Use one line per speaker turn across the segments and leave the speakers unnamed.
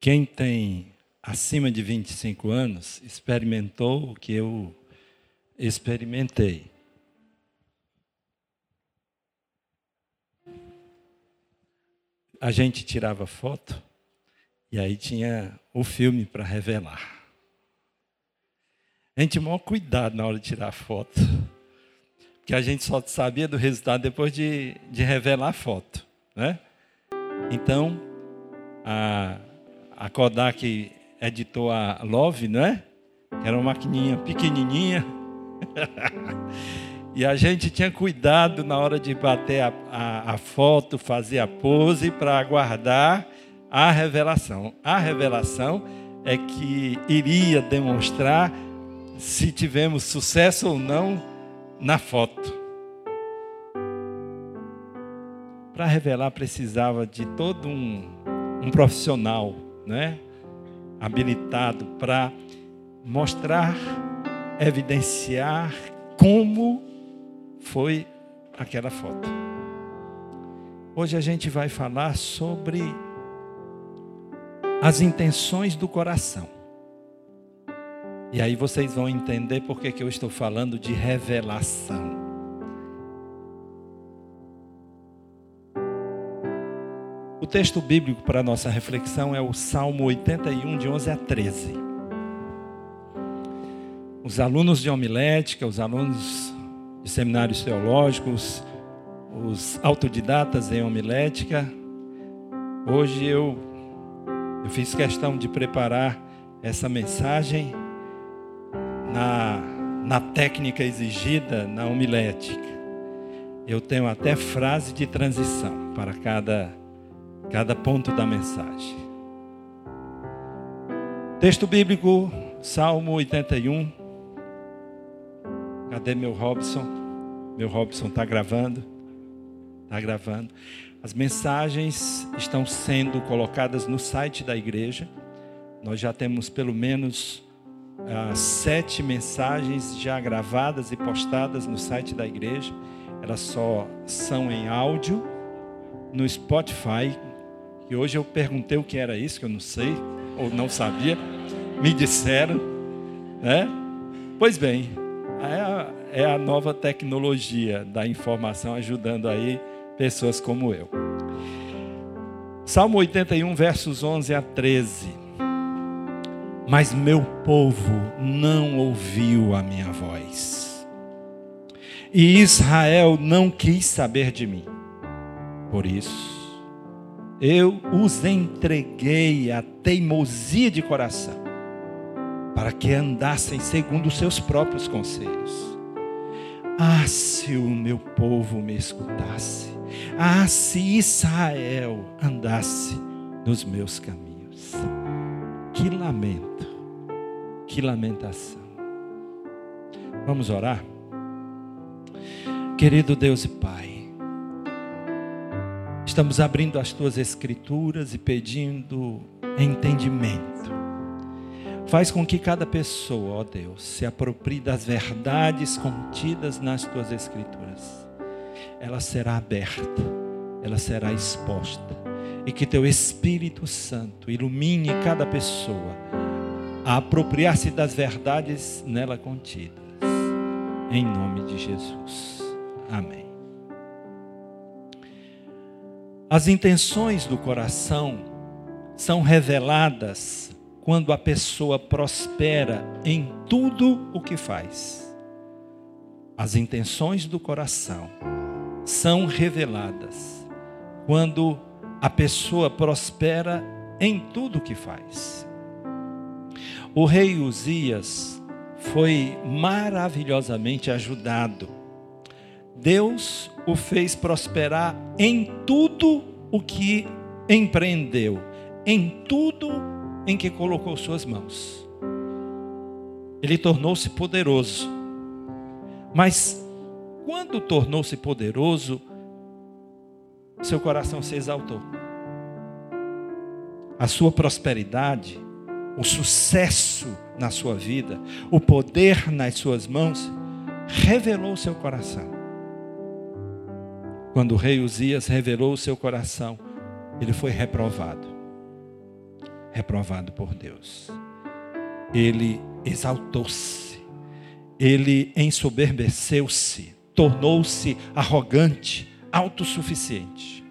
Quem tem acima de 25 anos experimentou o que eu experimentei. A gente tirava foto e aí tinha o filme para revelar. A gente tinha maior cuidado na hora de tirar foto. Porque a gente só sabia do resultado depois de, de revelar a foto. Né? Então, a, a Kodak editou a Love, não é? Era uma maquininha pequenininha. e a gente tinha cuidado na hora de bater a, a, a foto, fazer a pose para aguardar a revelação. A revelação é que iria demonstrar se tivemos sucesso ou não na foto. Para revelar precisava de todo um, um profissional, né? habilitado para mostrar, evidenciar como foi aquela foto. Hoje a gente vai falar sobre as intenções do coração. E aí vocês vão entender por que, que eu estou falando de revelação. Texto bíblico para a nossa reflexão é o Salmo 81, de 11 a 13. Os alunos de homilética, os alunos de seminários teológicos, os autodidatas em homilética, hoje eu, eu fiz questão de preparar essa mensagem na, na técnica exigida na homilética. Eu tenho até frase de transição para cada cada ponto da mensagem. Texto bíblico, Salmo 81. Cadê meu Robson? Meu Robson está gravando. Está gravando. As mensagens estão sendo colocadas no site da igreja. Nós já temos pelo menos uh, sete mensagens já gravadas e postadas no site da igreja. Elas só são em áudio no Spotify, e hoje eu perguntei o que era isso, que eu não sei, ou não sabia. Me disseram. Né? Pois bem, é a, é a nova tecnologia da informação ajudando aí pessoas como eu. Salmo 81, versos 11 a 13. Mas meu povo não ouviu a minha voz, e Israel não quis saber de mim. Por isso, eu os entreguei à teimosia de coração, para que andassem segundo os seus próprios conselhos. Ah, se o meu povo me escutasse, ah, se Israel andasse nos meus caminhos. Que lamento, que lamentação. Vamos orar? Querido Deus e Pai, Estamos abrindo as tuas escrituras e pedindo entendimento. Faz com que cada pessoa, ó Deus, se aproprie das verdades contidas nas tuas escrituras. Ela será aberta, ela será exposta. E que teu Espírito Santo ilumine cada pessoa a apropriar-se das verdades nela contidas. Em nome de Jesus. Amém. As intenções do coração são reveladas quando a pessoa prospera em tudo o que faz. As intenções do coração são reveladas quando a pessoa prospera em tudo o que faz. O rei Uzias foi maravilhosamente ajudado Deus o fez prosperar em tudo o que empreendeu, em tudo em que colocou suas mãos. Ele tornou-se poderoso. Mas quando tornou-se poderoso, seu coração se exaltou. A sua prosperidade, o sucesso na sua vida, o poder nas suas mãos, revelou seu coração. Quando o rei Uzias revelou o seu coração, ele foi reprovado. reprovado por Deus. Ele exaltou-se, ele ensoberbeceu-se, tornou-se arrogante, autossuficiente.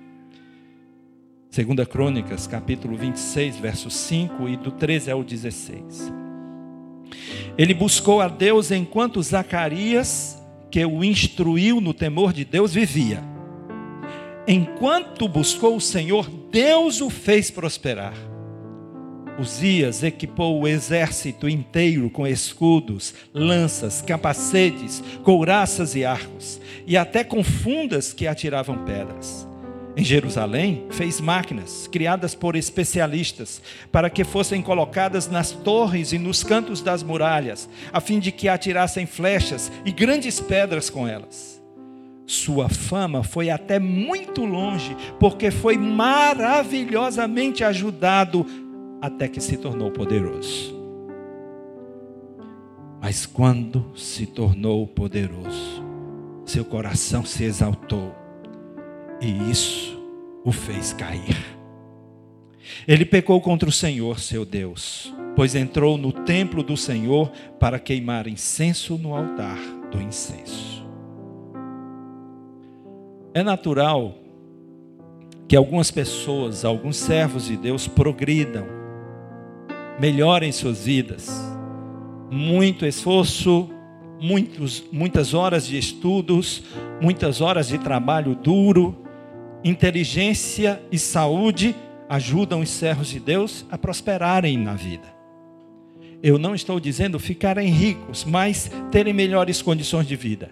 Segunda Crônicas, capítulo 26, verso 5 e do 13 ao 16. Ele buscou a Deus enquanto Zacarias, que o instruiu no temor de Deus, vivia. Enquanto buscou o Senhor, Deus o fez prosperar. Uzias equipou o exército inteiro com escudos, lanças, capacetes, couraças e arcos, e até com fundas que atiravam pedras. Em Jerusalém, fez máquinas criadas por especialistas para que fossem colocadas nas torres e nos cantos das muralhas, a fim de que atirassem flechas e grandes pedras com elas. Sua fama foi até muito longe, porque foi maravilhosamente ajudado até que se tornou poderoso. Mas quando se tornou poderoso, seu coração se exaltou e isso o fez cair. Ele pecou contra o Senhor, seu Deus, pois entrou no templo do Senhor para queimar incenso no altar do incenso. É natural que algumas pessoas, alguns servos de Deus progridam melhorem suas vidas. Muito esforço, muitos, muitas horas de estudos, muitas horas de trabalho duro, inteligência e saúde ajudam os servos de Deus a prosperarem na vida. Eu não estou dizendo ficarem ricos, mas terem melhores condições de vida: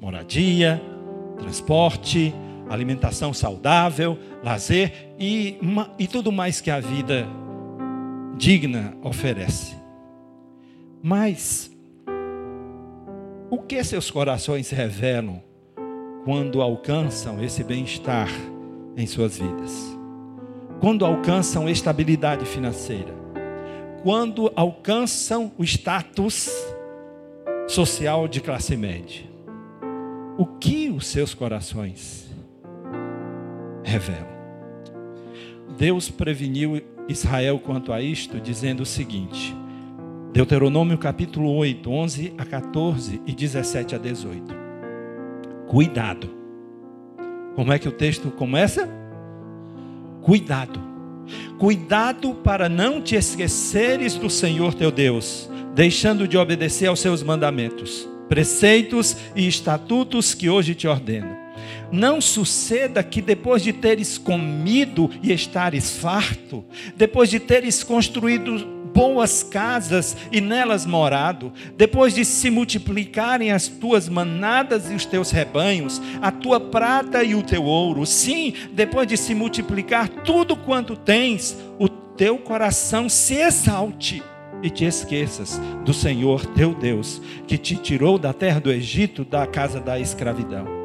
moradia, transporte, alimentação saudável, lazer e, e tudo mais que a vida digna oferece. Mas o que seus corações revelam quando alcançam esse bem-estar em suas vidas? Quando alcançam estabilidade financeira? Quando alcançam o status social de classe média? O que os seus corações revelam? Deus preveniu Israel quanto a isto, dizendo o seguinte: Deuteronômio capítulo 8, 11 a 14 e 17 a 18. Cuidado. Como é que o texto começa? Cuidado. Cuidado para não te esqueceres do Senhor teu Deus, deixando de obedecer aos seus mandamentos, preceitos e estatutos que hoje te ordeno. Não suceda que depois de teres comido e estares farto, depois de teres construído boas casas e nelas morado, depois de se multiplicarem as tuas manadas e os teus rebanhos, a tua prata e o teu ouro, sim, depois de se multiplicar tudo quanto tens, o teu coração se exalte e te esqueças do Senhor teu Deus, que te tirou da terra do Egito, da casa da escravidão.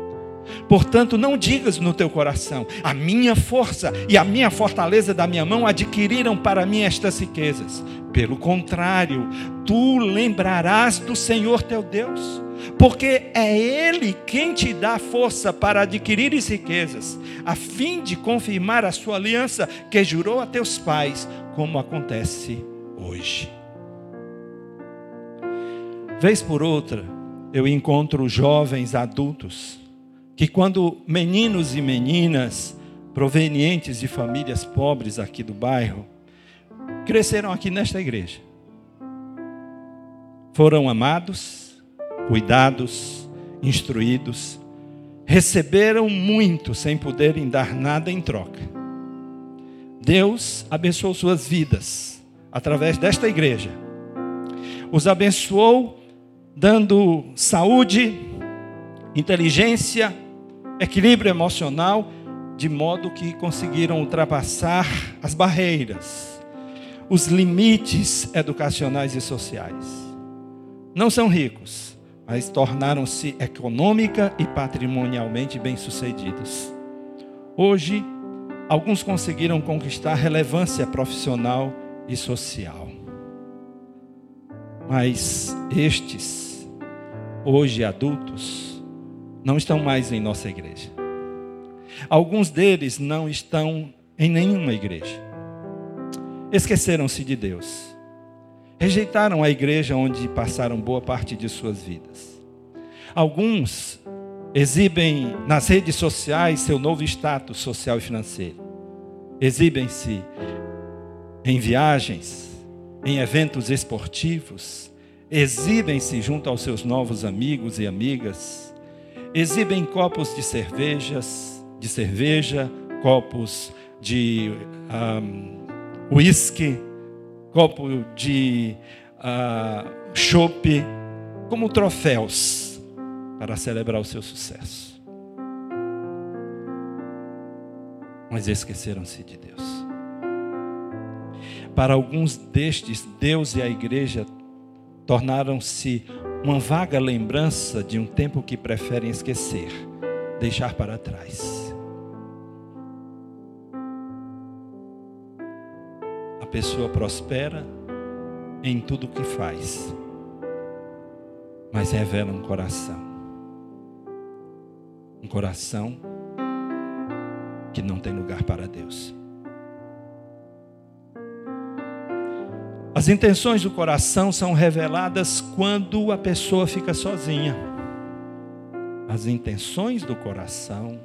Portanto, não digas no teu coração: a minha força e a minha fortaleza da minha mão adquiriram para mim estas riquezas. Pelo contrário, tu lembrarás do Senhor teu Deus, porque é Ele quem te dá força para adquirir riquezas, a fim de confirmar a sua aliança que jurou a teus pais, como acontece hoje. Vez por outra, eu encontro jovens adultos que quando meninos e meninas provenientes de famílias pobres aqui do bairro cresceram aqui nesta igreja, foram amados, cuidados, instruídos, receberam muito sem poderem dar nada em troca. Deus abençoou suas vidas através desta igreja. Os abençoou dando saúde, inteligência, equilíbrio emocional, de modo que conseguiram ultrapassar as barreiras, os limites educacionais e sociais. Não são ricos, mas tornaram-se econômica e patrimonialmente bem-sucedidos. Hoje, alguns conseguiram conquistar relevância profissional e social. Mas estes, hoje adultos, não estão mais em nossa igreja. Alguns deles não estão em nenhuma igreja. esqueceram-se de Deus. Rejeitaram a igreja onde passaram boa parte de suas vidas. Alguns exibem nas redes sociais seu novo status social e financeiro. Exibem-se em viagens, em eventos esportivos, exibem-se junto aos seus novos amigos e amigas, exibem copos de cervejas, de cerveja, copos de um, copo de uh, chope, como troféus para celebrar o seu sucesso. Mas esqueceram-se de Deus. Para alguns destes, Deus e a igreja tornaram-se uma vaga lembrança de um tempo que preferem esquecer, deixar para trás. A pessoa prospera em tudo o que faz, mas revela um coração. Um coração que não tem lugar para Deus. As intenções do coração são reveladas quando a pessoa fica sozinha. As intenções do coração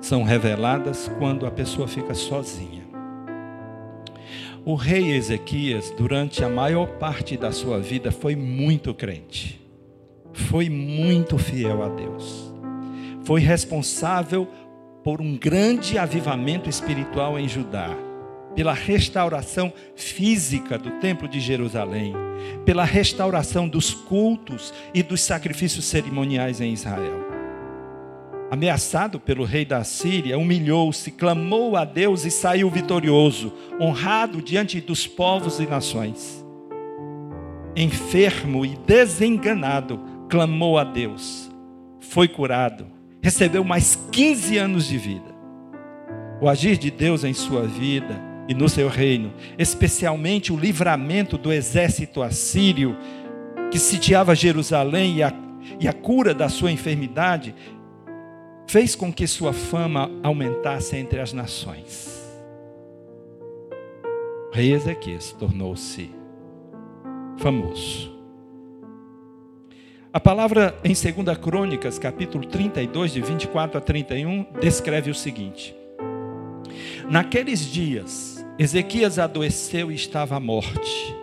são reveladas quando a pessoa fica sozinha. O rei Ezequias, durante a maior parte da sua vida, foi muito crente, foi muito fiel a Deus, foi responsável por um grande avivamento espiritual em Judá pela restauração física do Templo de Jerusalém, pela restauração dos cultos e dos sacrifícios cerimoniais em Israel. Ameaçado pelo rei da Síria, humilhou-se, clamou a Deus e saiu vitorioso, honrado diante dos povos e nações. Enfermo e desenganado, clamou a Deus, foi curado, recebeu mais 15 anos de vida. O agir de Deus em sua vida e no seu reino, especialmente o livramento do exército assírio que sitiava Jerusalém e a, e a cura da sua enfermidade, fez com que sua fama aumentasse entre as nações. O rei Ezequias tornou-se famoso. A palavra em 2 Crônicas, capítulo 32, de 24 a 31, descreve o seguinte: Naqueles dias, Ezequias adoeceu e estava à morte.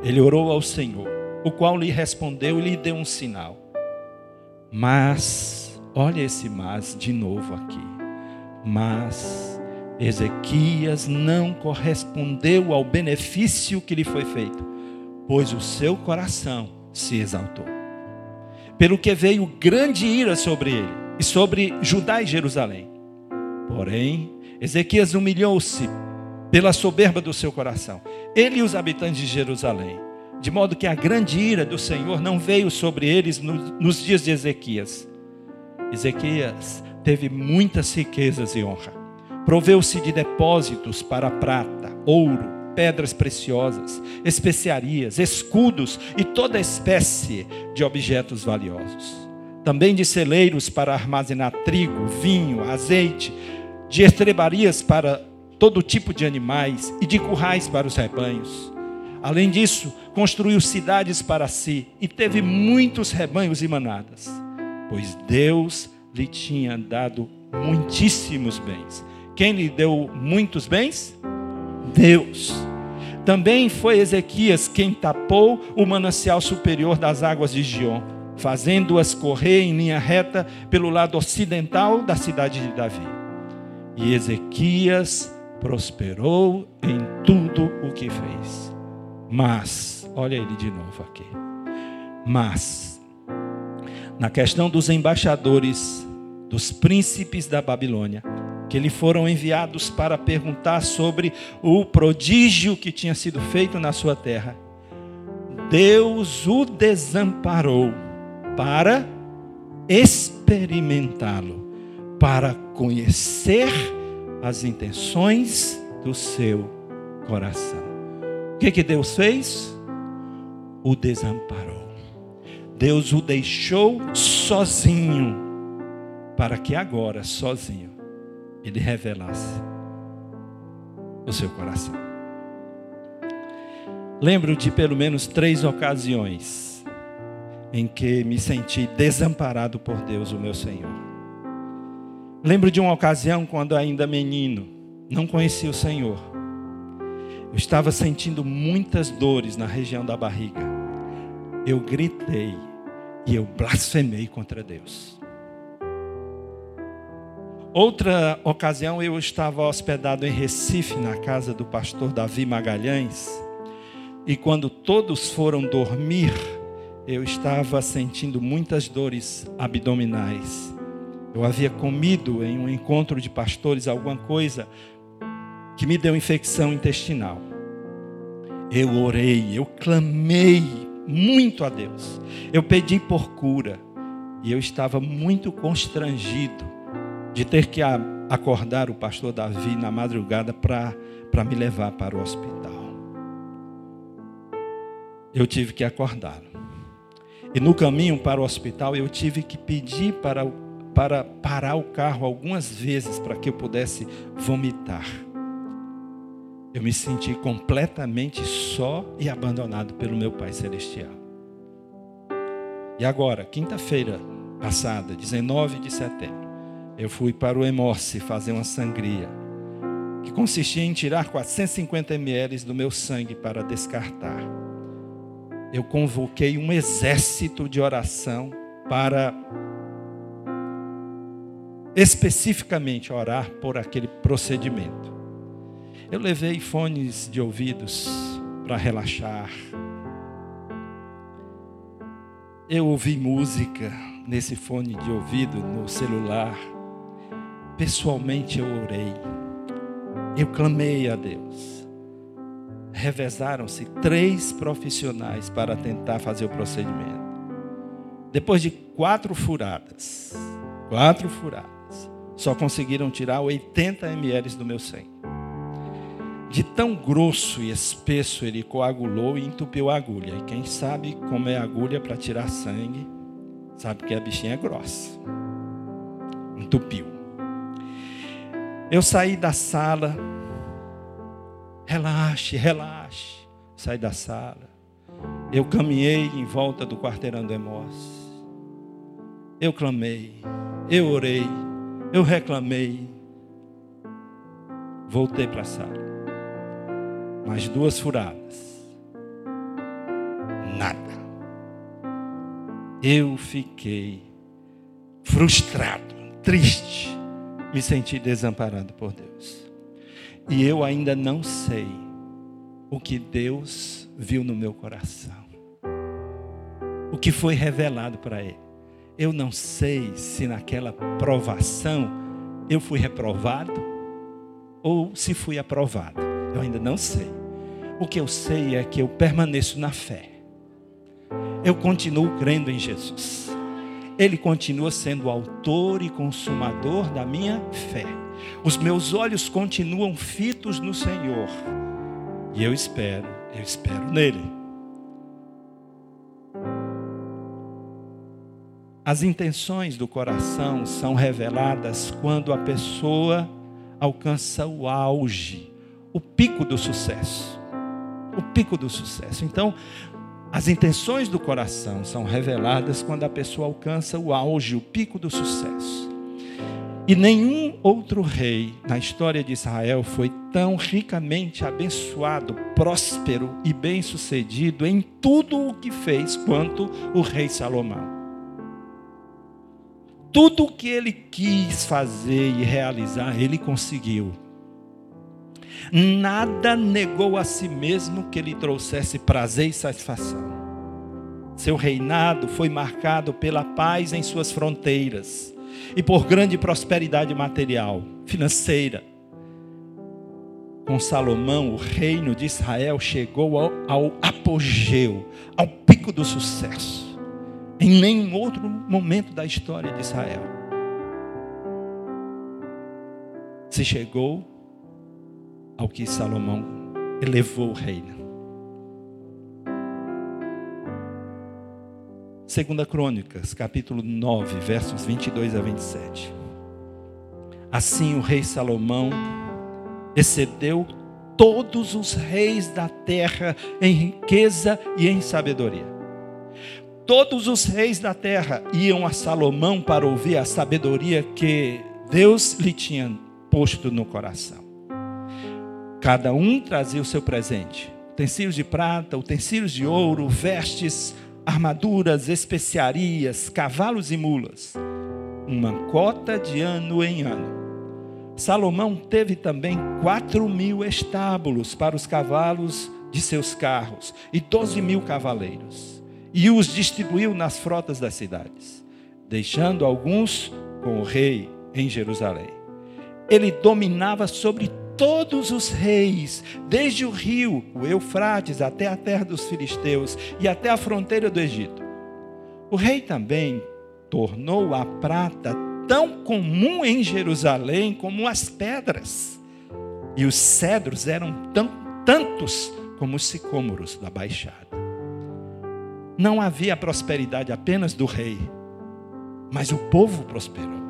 Ele orou ao Senhor, o qual lhe respondeu e lhe deu um sinal. Mas, olha esse mas de novo aqui. Mas Ezequias não correspondeu ao benefício que lhe foi feito, pois o seu coração se exaltou. Pelo que veio grande ira sobre ele e sobre Judá e Jerusalém. Porém, Ezequias humilhou-se pela soberba do seu coração. Ele e os habitantes de Jerusalém. De modo que a grande ira do Senhor não veio sobre eles nos dias de Ezequias. Ezequias teve muitas riquezas e honra. Proveu-se de depósitos para prata, ouro, pedras preciosas, especiarias, escudos e toda espécie de objetos valiosos. Também de celeiros para armazenar trigo, vinho, azeite, de estrebarias para todo tipo de animais e de currais para os rebanhos. Além disso, construiu cidades para si e teve muitos rebanhos e manadas, pois Deus lhe tinha dado muitíssimos bens. Quem lhe deu muitos bens? Deus. Também foi Ezequias quem tapou o manancial superior das águas de Gion, fazendo-as correr em linha reta pelo lado ocidental da cidade de Davi. E Ezequias prosperou em tudo o que fez. Mas, olha ele de novo aqui. Mas, na questão dos embaixadores, dos príncipes da Babilônia, que lhe foram enviados para perguntar sobre o prodígio que tinha sido feito na sua terra, Deus o desamparou para experimentá-lo, para conhecer as intenções do seu coração. O que, que Deus fez? O desamparou. Deus o deixou sozinho, para que agora, sozinho, ele revelasse o seu coração. Lembro de pelo menos três ocasiões em que me senti desamparado por Deus, o meu Senhor. Lembro de uma ocasião quando ainda menino, não conhecia o Senhor. Eu estava sentindo muitas dores na região da barriga. Eu gritei e eu blasfemei contra Deus. Outra ocasião eu estava hospedado em Recife, na casa do pastor Davi Magalhães, e quando todos foram dormir, eu estava sentindo muitas dores abdominais. Eu havia comido em um encontro de pastores alguma coisa que me deu infecção intestinal. Eu orei, eu clamei muito a Deus. Eu pedi por cura e eu estava muito constrangido de ter que acordar o pastor Davi na madrugada para me levar para o hospital. Eu tive que acordá-lo. E no caminho para o hospital eu tive que pedir para, para parar o carro algumas vezes para que eu pudesse vomitar. Eu me senti completamente só e abandonado pelo meu Pai Celestial. E agora, quinta-feira passada, 19 de setembro, eu fui para o Hemorce fazer uma sangria, que consistia em tirar 450 ml do meu sangue para descartar. Eu convoquei um exército de oração para especificamente orar por aquele procedimento. Eu levei fones de ouvidos para relaxar. Eu ouvi música nesse fone de ouvido no celular pessoalmente eu orei, eu clamei a Deus. Revezaram-se três profissionais para tentar fazer o procedimento. Depois de quatro furadas, quatro furadas, só conseguiram tirar 80 ml do meu sangue. De tão grosso e espesso ele coagulou e entupiu a agulha. E quem sabe como é a agulha para tirar sangue, sabe que a bichinha é grossa. Entupiu. Eu saí da sala, relaxe, relaxe. Saí da sala. Eu caminhei em volta do quarteirão do Emos. Eu clamei, eu orei, eu reclamei. Voltei para a sala. Mais duas furadas. Nada. Eu fiquei frustrado, triste me senti desamparado por Deus. E eu ainda não sei o que Deus viu no meu coração. O que foi revelado para Ele. Eu não sei se naquela provação eu fui reprovado ou se fui aprovado. Eu ainda não sei. O que eu sei é que eu permaneço na fé. Eu continuo crendo em Jesus. Ele continua sendo o autor e consumador da minha fé. Os meus olhos continuam fitos no Senhor. E eu espero, eu espero nele. As intenções do coração são reveladas quando a pessoa alcança o auge, o pico do sucesso. O pico do sucesso. Então, as intenções do coração são reveladas quando a pessoa alcança o auge, o pico do sucesso. E nenhum outro rei na história de Israel foi tão ricamente abençoado, próspero e bem-sucedido em tudo o que fez quanto o rei Salomão. Tudo o que ele quis fazer e realizar, ele conseguiu. Nada negou a si mesmo que lhe trouxesse prazer e satisfação. Seu reinado foi marcado pela paz em suas fronteiras e por grande prosperidade material, financeira. Com Salomão, o reino de Israel chegou ao, ao apogeu, ao pico do sucesso. Em nenhum outro momento da história de Israel se chegou ao que Salomão elevou o reino. Segunda Crônicas, capítulo 9, versos 22 a 27. Assim o rei Salomão excedeu todos os reis da terra em riqueza e em sabedoria. Todos os reis da terra iam a Salomão para ouvir a sabedoria que Deus lhe tinha posto no coração. Cada um trazia o seu presente: utensílios de prata, utensílios de ouro, vestes, armaduras, especiarias, cavalos e mulas, uma cota de ano em ano. Salomão teve também quatro mil estábulos para os cavalos de seus carros e doze mil cavaleiros, e os distribuiu nas frotas das cidades, deixando alguns com o rei em Jerusalém. Ele dominava sobre todos os reis, desde o rio, o Eufrates, até a terra dos filisteus e até a fronteira do Egito. O rei também tornou a prata tão comum em Jerusalém como as pedras. E os cedros eram tão, tantos como os sicômoros da baixada. Não havia prosperidade apenas do rei, mas o povo prosperou.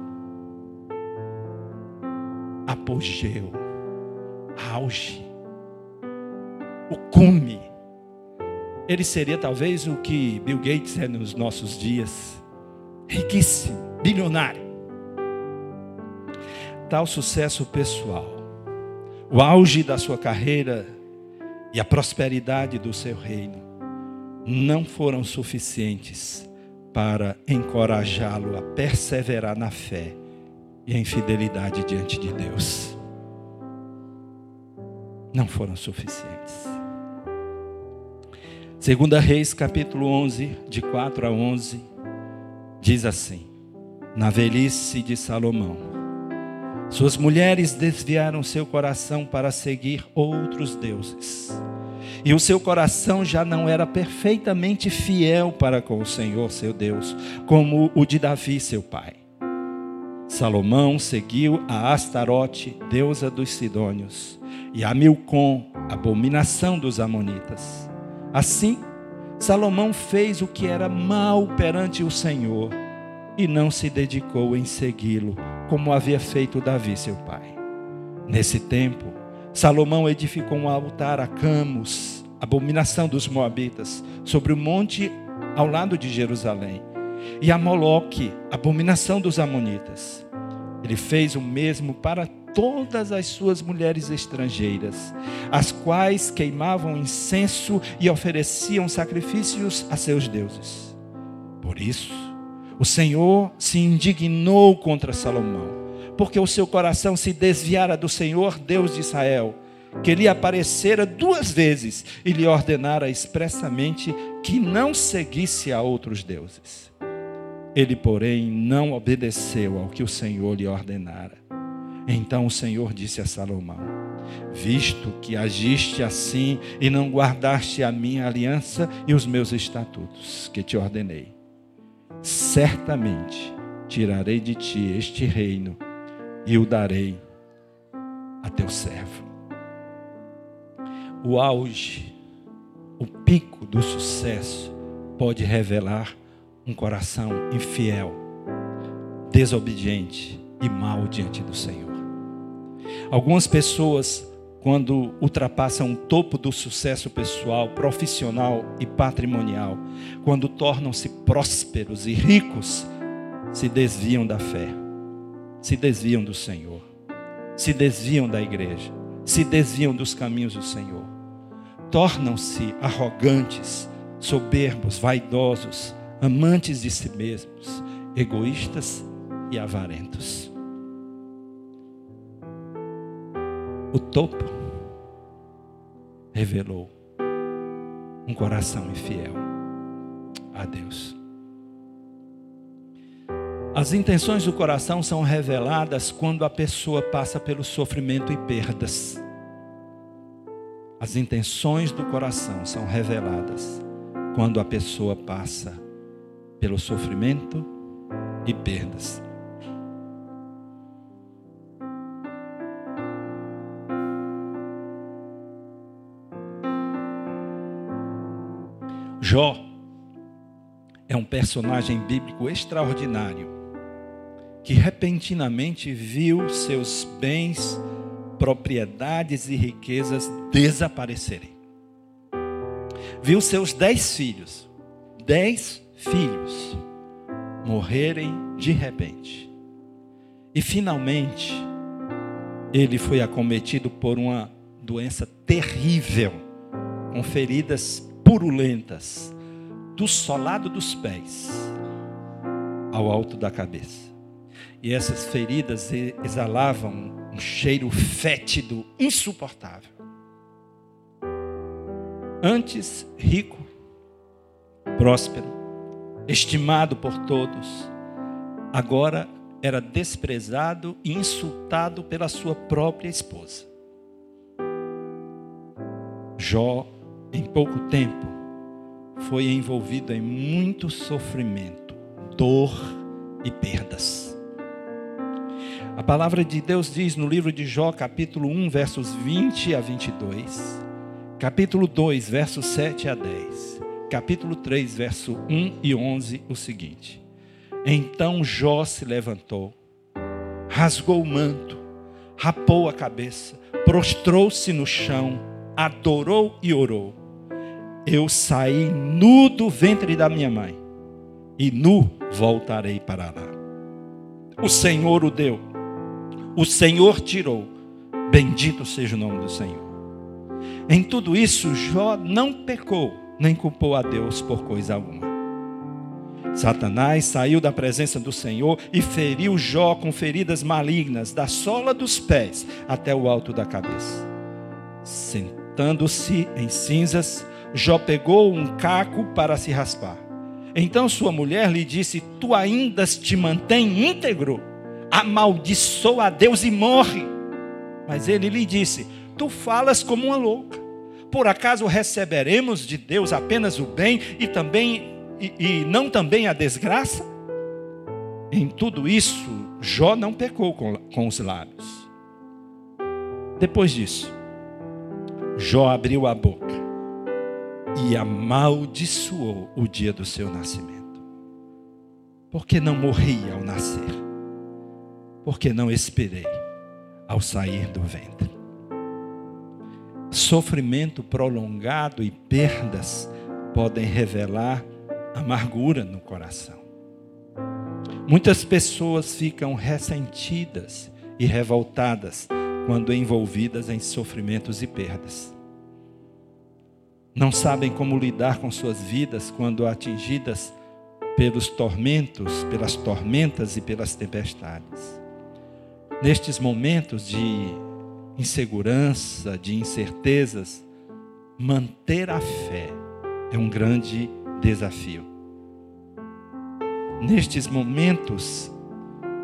Apogeu, auge, o cume. Ele seria talvez o que Bill Gates é nos nossos dias, riquíssimo, bilionário tal sucesso pessoal, o auge da sua carreira e a prosperidade do seu reino não foram suficientes para encorajá-lo a perseverar na fé e em fidelidade diante de Deus. Não foram suficientes. Segunda Reis, capítulo 11, de 4 a 11, diz assim: Na velhice de Salomão, suas mulheres desviaram seu coração para seguir outros deuses. E o seu coração já não era perfeitamente fiel para com o Senhor, seu Deus, como o de Davi, seu pai. Salomão seguiu a Astarote, deusa dos Sidônios, e a Milcom, abominação dos Amonitas. Assim, Salomão fez o que era mal perante o Senhor e não se dedicou em segui-lo como havia feito Davi, seu pai. Nesse tempo, Salomão edificou um altar a Camus, abominação dos Moabitas, sobre o monte ao lado de Jerusalém, e a Moloque, abominação dos Amonitas. Ele fez o mesmo para todas as suas mulheres estrangeiras, as quais queimavam incenso e ofereciam sacrifícios a seus deuses. Por isso, o Senhor se indignou contra Salomão, porque o seu coração se desviara do Senhor, Deus de Israel, que lhe aparecera duas vezes e lhe ordenara expressamente que não seguisse a outros deuses. Ele, porém, não obedeceu ao que o Senhor lhe ordenara. Então o Senhor disse a Salomão: Visto que agiste assim e não guardaste a minha aliança e os meus estatutos que te ordenei, certamente tirarei de ti este reino e o darei a teu servo. O auge, o pico do sucesso pode revelar um coração infiel, desobediente e mau diante do Senhor. Algumas pessoas quando ultrapassam o topo do sucesso pessoal, profissional e patrimonial, quando tornam-se prósperos e ricos, se desviam da fé, se desviam do Senhor, se desviam da igreja, se desviam dos caminhos do Senhor, tornam-se arrogantes, soberbos, vaidosos, amantes de si mesmos, egoístas e avarentos. o topo revelou um coração infiel a Deus. As intenções do coração são reveladas quando a pessoa passa pelo sofrimento e perdas. As intenções do coração são reveladas quando a pessoa passa pelo sofrimento e perdas. Jó é um personagem bíblico extraordinário que repentinamente viu seus bens propriedades e riquezas desaparecerem. Viu seus dez filhos, dez filhos, morrerem de repente. E finalmente, ele foi acometido por uma doença terrível, com feridas purulentas, do solado dos pés ao alto da cabeça. E essas feridas exalavam um cheiro fétido, insuportável. Antes rico, próspero, estimado por todos, agora era desprezado e insultado pela sua própria esposa. Jó, em pouco tempo, foi envolvido em muito sofrimento, dor e perdas. A palavra de Deus diz no livro de Jó, capítulo 1, versos 20 a 22, capítulo 2, versos 7 a 10, capítulo 3, verso 1 e 11, o seguinte: Então Jó se levantou, rasgou o manto, rapou a cabeça, prostrou-se no chão, adorou e orou. Eu saí nu do ventre da minha mãe, e nu voltarei para lá. O Senhor o deu o Senhor tirou. Bendito seja o nome do Senhor. Em tudo isso, Jó não pecou, nem culpou a Deus por coisa alguma. Satanás saiu da presença do Senhor e feriu Jó com feridas malignas, da sola dos pés até o alto da cabeça. Sentando-se em cinzas, Jó pegou um caco para se raspar. Então sua mulher lhe disse: Tu ainda te mantém íntegro? Amaldiçoa a Deus e morre. Mas ele lhe disse: Tu falas como uma louca. Por acaso receberemos de Deus apenas o bem e também e, e não também a desgraça? Em tudo isso, Jó não pecou com, com os lábios. Depois disso, Jó abriu a boca e amaldiçoou o dia do seu nascimento, porque não morria ao nascer porque não esperei ao sair do ventre. Sofrimento prolongado e perdas podem revelar amargura no coração. Muitas pessoas ficam ressentidas e revoltadas quando envolvidas em sofrimentos e perdas. Não sabem como lidar com suas vidas quando atingidas pelos tormentos, pelas tormentas e pelas tempestades nestes momentos de insegurança, de incertezas, manter a fé é um grande desafio. Nestes momentos,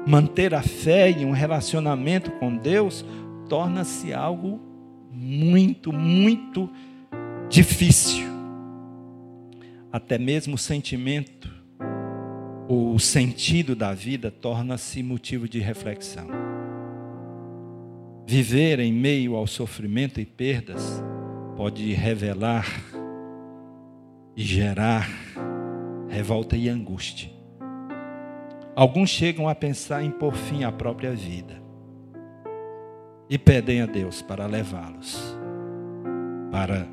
manter a fé e um relacionamento com Deus torna-se algo muito, muito difícil. Até mesmo o sentimento, o sentido da vida torna-se motivo de reflexão. Viver em meio ao sofrimento e perdas pode revelar e gerar revolta e angústia. Alguns chegam a pensar em pôr fim à própria vida e pedem a Deus para levá-los, para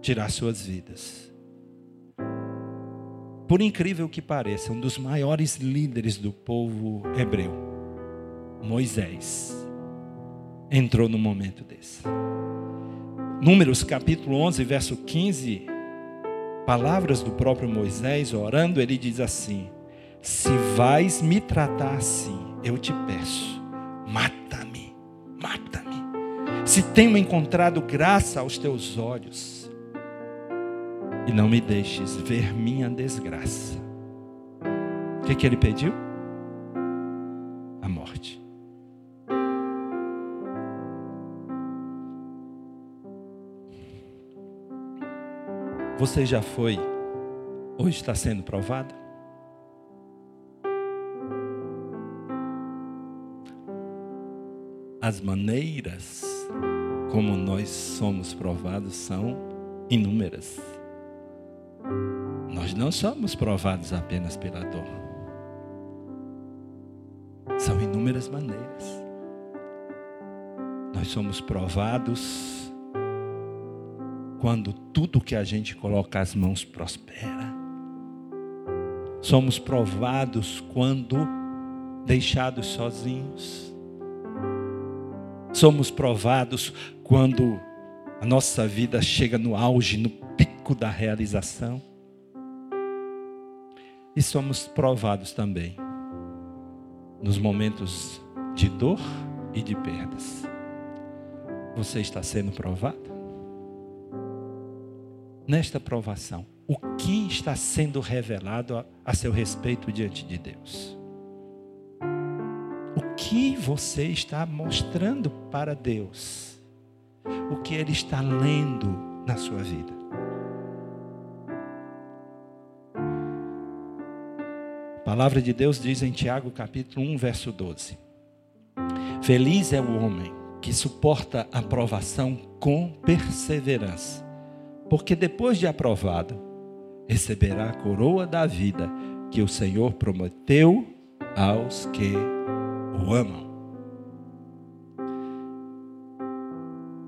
tirar suas vidas. Por incrível que pareça, um dos maiores líderes do povo hebreu, Moisés, entrou no momento desse. Números capítulo 11, verso 15, palavras do próprio Moisés orando, ele diz assim: Se vais me tratar assim, eu te peço, mata-me, mata-me. Se tenho encontrado graça aos teus olhos, e não me deixes ver minha desgraça. O que, que ele pediu? A morte. Você já foi ou está sendo provado? As maneiras como nós somos provados são inúmeras. Nós não somos provados apenas pela dor. São inúmeras maneiras. Nós somos provados quando tudo que a gente coloca as mãos prospera. Somos provados quando deixados sozinhos. Somos provados quando a nossa vida chega no auge, no pico da realização. E somos provados também nos momentos de dor e de perdas. Você está sendo provado? Nesta provação, o que está sendo revelado a, a seu respeito diante de Deus? O que você está mostrando para Deus? O que Ele está lendo na sua vida? A palavra de Deus diz em Tiago capítulo 1, verso 12: Feliz é o homem que suporta a provação com perseverança, porque depois de aprovado, receberá a coroa da vida que o Senhor prometeu aos que o amam.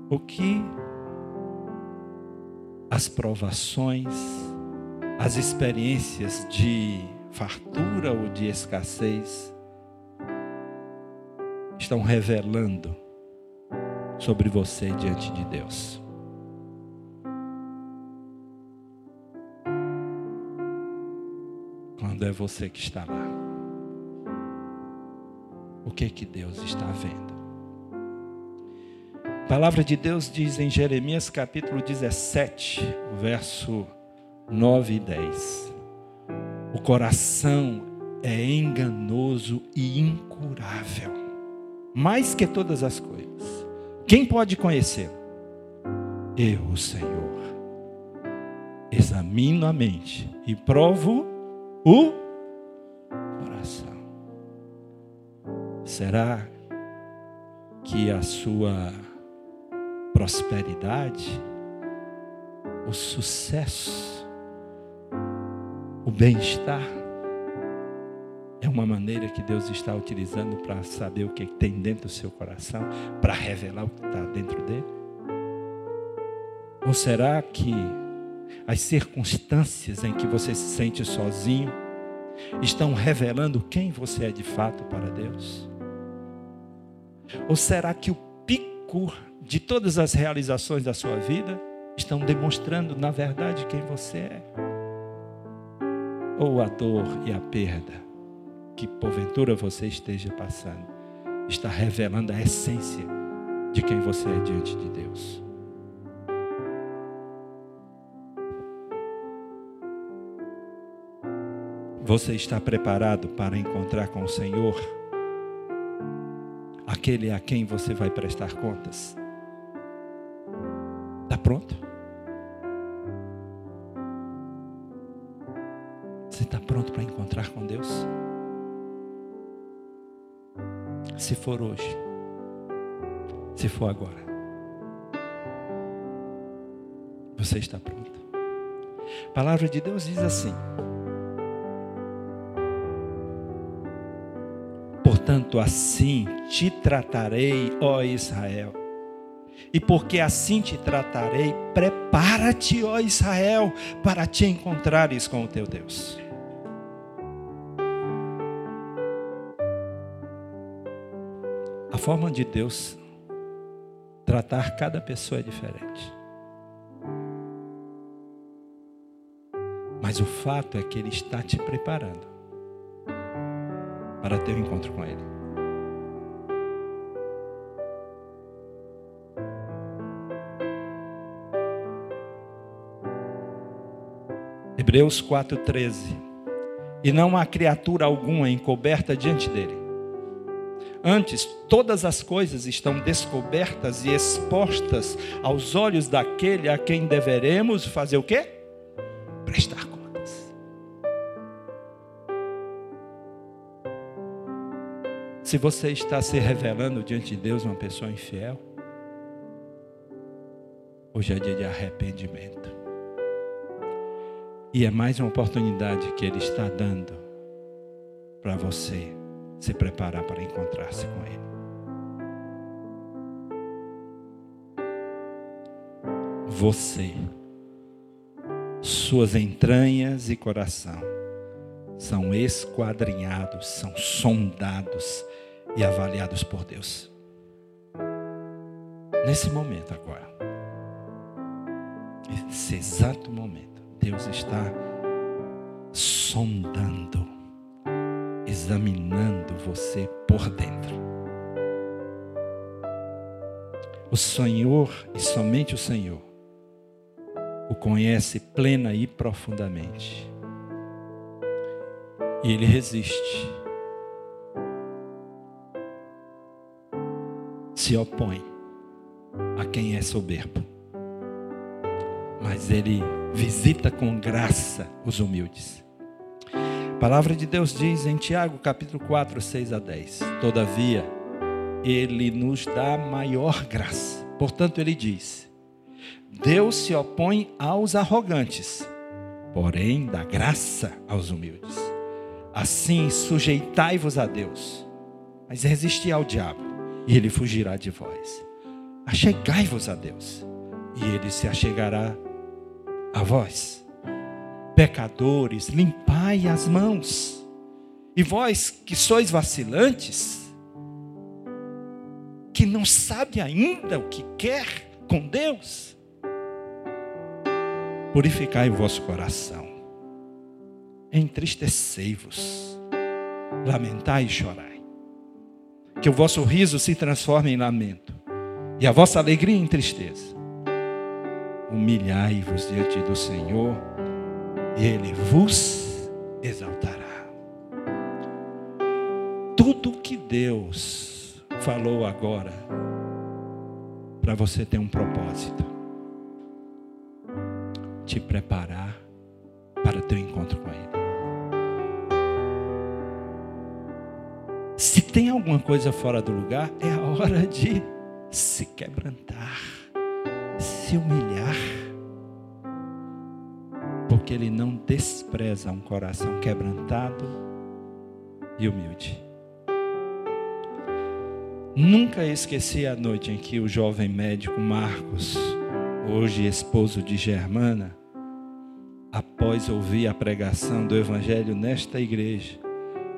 O que as provações, as experiências de fartura ou de escassez estão revelando sobre você diante de Deus. É você que está lá, o que que Deus está vendo? A palavra de Deus diz em Jeremias capítulo 17, verso 9 e 10. O coração é enganoso e incurável, mais que todas as coisas. Quem pode conhecê-lo? Eu, o Senhor. Examino a mente e provo o coração. Será que a sua prosperidade, o sucesso, o bem-estar, é uma maneira que Deus está utilizando para saber o que tem dentro do seu coração, para revelar o que está dentro dele? Ou será que as circunstâncias em que você se sente sozinho estão revelando quem você é de fato para Deus? Ou será que o pico de todas as realizações da sua vida estão demonstrando, na verdade, quem você é? Ou a dor e a perda que porventura você esteja passando, está revelando a essência de quem você é diante de Deus. Você está preparado para encontrar com o Senhor? Aquele a quem você vai prestar contas? Está pronto? Você está pronto para encontrar com Deus? Se for hoje, se for agora, você está pronto. A palavra de Deus diz assim: Portanto, assim te tratarei, ó Israel. E porque assim te tratarei, prepara-te, ó Israel, para te encontrares com o teu Deus. forma de Deus tratar cada pessoa é diferente. Mas o fato é que Ele está te preparando para ter um encontro com Ele. Hebreus 4,13. E não há criatura alguma encoberta diante dele Antes, todas as coisas estão descobertas e expostas aos olhos daquele a quem deveremos fazer o quê? Prestar contas. Se você está se revelando diante de Deus uma pessoa infiel, hoje é dia de arrependimento. E é mais uma oportunidade que Ele está dando para você se preparar para encontrar-se com Ele. você. Suas entranhas e coração são esquadrinhados, são sondados e avaliados por Deus. Nesse momento agora, nesse exato momento, Deus está sondando, examinando você por dentro. O Senhor e somente o Senhor o conhece plena e profundamente. E ele resiste. Se opõe a quem é soberbo. Mas ele visita com graça os humildes. A palavra de Deus diz em Tiago, capítulo 4, 6 a 10. Todavia, ele nos dá maior graça. Portanto, ele diz: Deus se opõe aos arrogantes, porém dá graça aos humildes. Assim, sujeitai-vos a Deus, mas resisti ao diabo, e ele fugirá de vós. Achegai-vos a Deus, e ele se achegará a vós. Pecadores, limpai as mãos. E vós que sois vacilantes, que não sabe ainda o que quer com Deus, purificai o vosso coração, entristecei-vos, lamentai e chorai, que o vosso riso se transforme em lamento, e a vossa alegria em tristeza. Humilhai-vos diante do Senhor, e Ele vos exaltará. Tudo que Deus falou agora, para você ter um propósito te preparar para teu encontro com Ele. Se tem alguma coisa fora do lugar, é a hora de se quebrantar, se humilhar, porque Ele não despreza um coração quebrantado e humilde. Nunca esqueci a noite em que o jovem médico Marcos, hoje esposo de Germana, após ouvir a pregação do Evangelho nesta igreja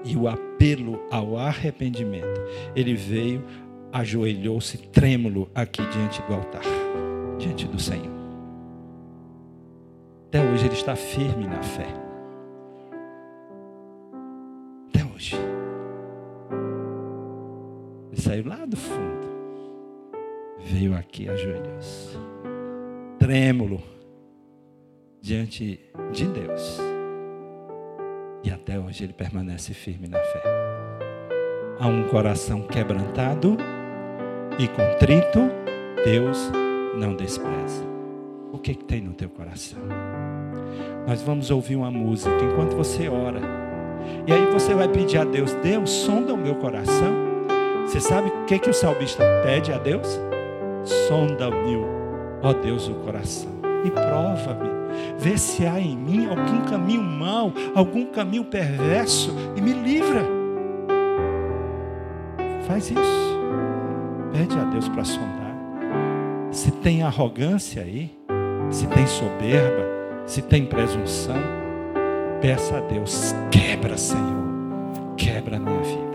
e o apelo ao arrependimento, ele veio, ajoelhou-se trêmulo aqui diante do altar, diante do Senhor. Até hoje ele está firme na fé. Até hoje. Ele saiu lá do fundo, veio aqui, ajoelhou-se, trêmulo diante de Deus. E até hoje ele permanece firme na fé. Há um coração quebrantado e contrito, Deus não despreza. O que, que tem no teu coração? Nós vamos ouvir uma música enquanto você ora. E aí você vai pedir a Deus, Deus, sonda o meu coração. Você sabe o que, que o salmista pede a Deus? Sonda-me, ó Deus, o coração e prova-me Vê se há em mim algum caminho mau, algum caminho perverso e me livra. Faz isso. Pede a Deus para sondar. Se tem arrogância aí, se tem soberba, se tem presunção, peça a Deus: quebra, Senhor, quebra a minha vida.